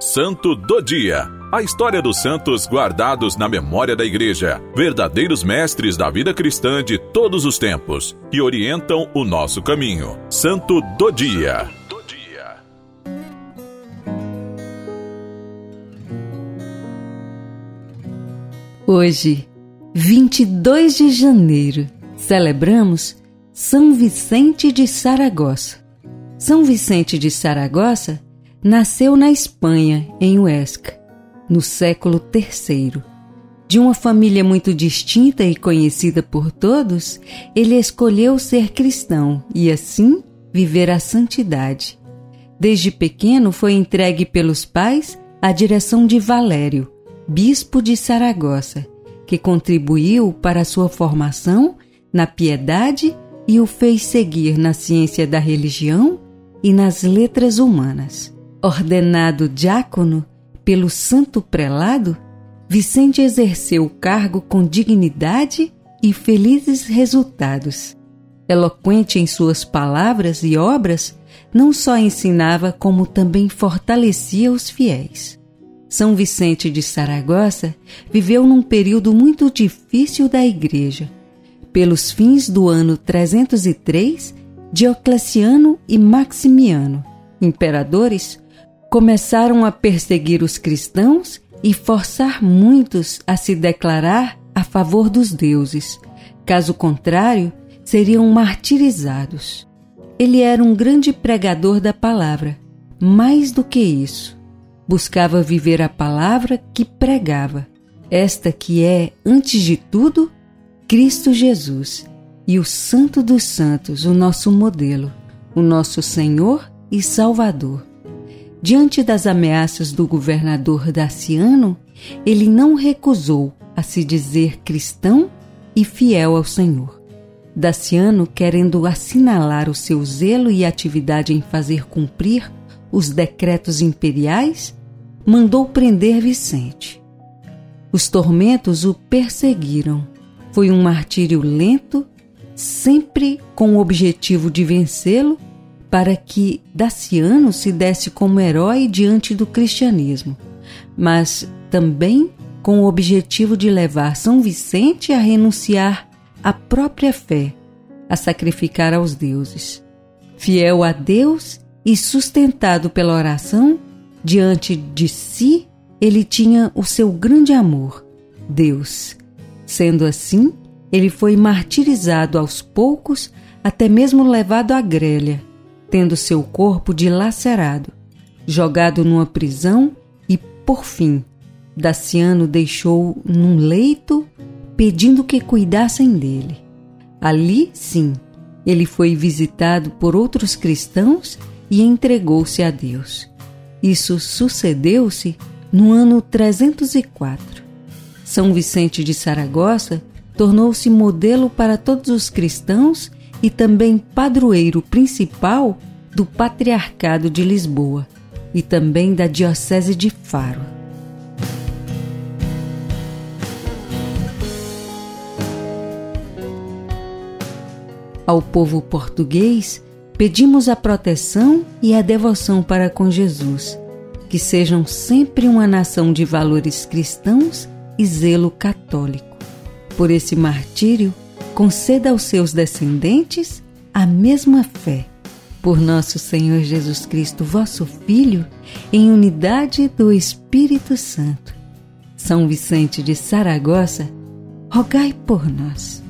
Santo do Dia. A história dos santos guardados na memória da Igreja, verdadeiros mestres da vida cristã de todos os tempos, que orientam o nosso caminho. Santo do Dia. Hoje, 22 de janeiro, celebramos São Vicente de Saragossa. São Vicente de Saragossa nasceu na Espanha, em Huesca, no século III. De uma família muito distinta e conhecida por todos, ele escolheu ser cristão e, assim, viver a santidade. Desde pequeno foi entregue pelos pais à direção de Valério, bispo de Saragossa, que contribuiu para sua formação na piedade e o fez seguir na ciência da religião e nas letras humanas. Ordenado diácono pelo santo prelado, Vicente exerceu o cargo com dignidade e felizes resultados. Eloquente em suas palavras e obras, não só ensinava, como também fortalecia os fiéis. São Vicente de Saragossa viveu num período muito difícil da Igreja. Pelos fins do ano 303, Diocleciano e Maximiano, imperadores, começaram a perseguir os cristãos e forçar muitos a se declarar a favor dos deuses. Caso contrário, seriam martirizados. Ele era um grande pregador da palavra. Mais do que isso, buscava viver a palavra que pregava, esta que é, antes de tudo, Cristo Jesus e o Santo dos Santos, o nosso modelo, o nosso Senhor e Salvador. Diante das ameaças do governador Daciano, ele não recusou a se dizer cristão e fiel ao Senhor. Daciano, querendo assinalar o seu zelo e atividade em fazer cumprir os decretos imperiais, mandou prender Vicente. Os tormentos o perseguiram. Foi um martírio lento, sempre com o objetivo de vencê-lo, para que Daciano se desse como herói diante do cristianismo, mas também com o objetivo de levar São Vicente a renunciar à própria fé, a sacrificar aos deuses. Fiel a Deus e sustentado pela oração, Diante de si, ele tinha o seu grande amor, Deus. Sendo assim, ele foi martirizado aos poucos, até mesmo levado à grelha, tendo seu corpo dilacerado, jogado numa prisão e, por fim, Daciano deixou num leito pedindo que cuidassem dele. Ali, sim, ele foi visitado por outros cristãos e entregou-se a Deus. Isso sucedeu-se no ano 304. São Vicente de Saragossa tornou-se modelo para todos os cristãos e também padroeiro principal do Patriarcado de Lisboa e também da Diocese de Faro. Ao povo português, Pedimos a proteção e a devoção para com Jesus, que sejam sempre uma nação de valores cristãos e zelo católico. Por esse martírio, conceda aos seus descendentes a mesma fé. Por nosso Senhor Jesus Cristo, vosso Filho, em unidade do Espírito Santo. São Vicente de Saragossa, rogai por nós.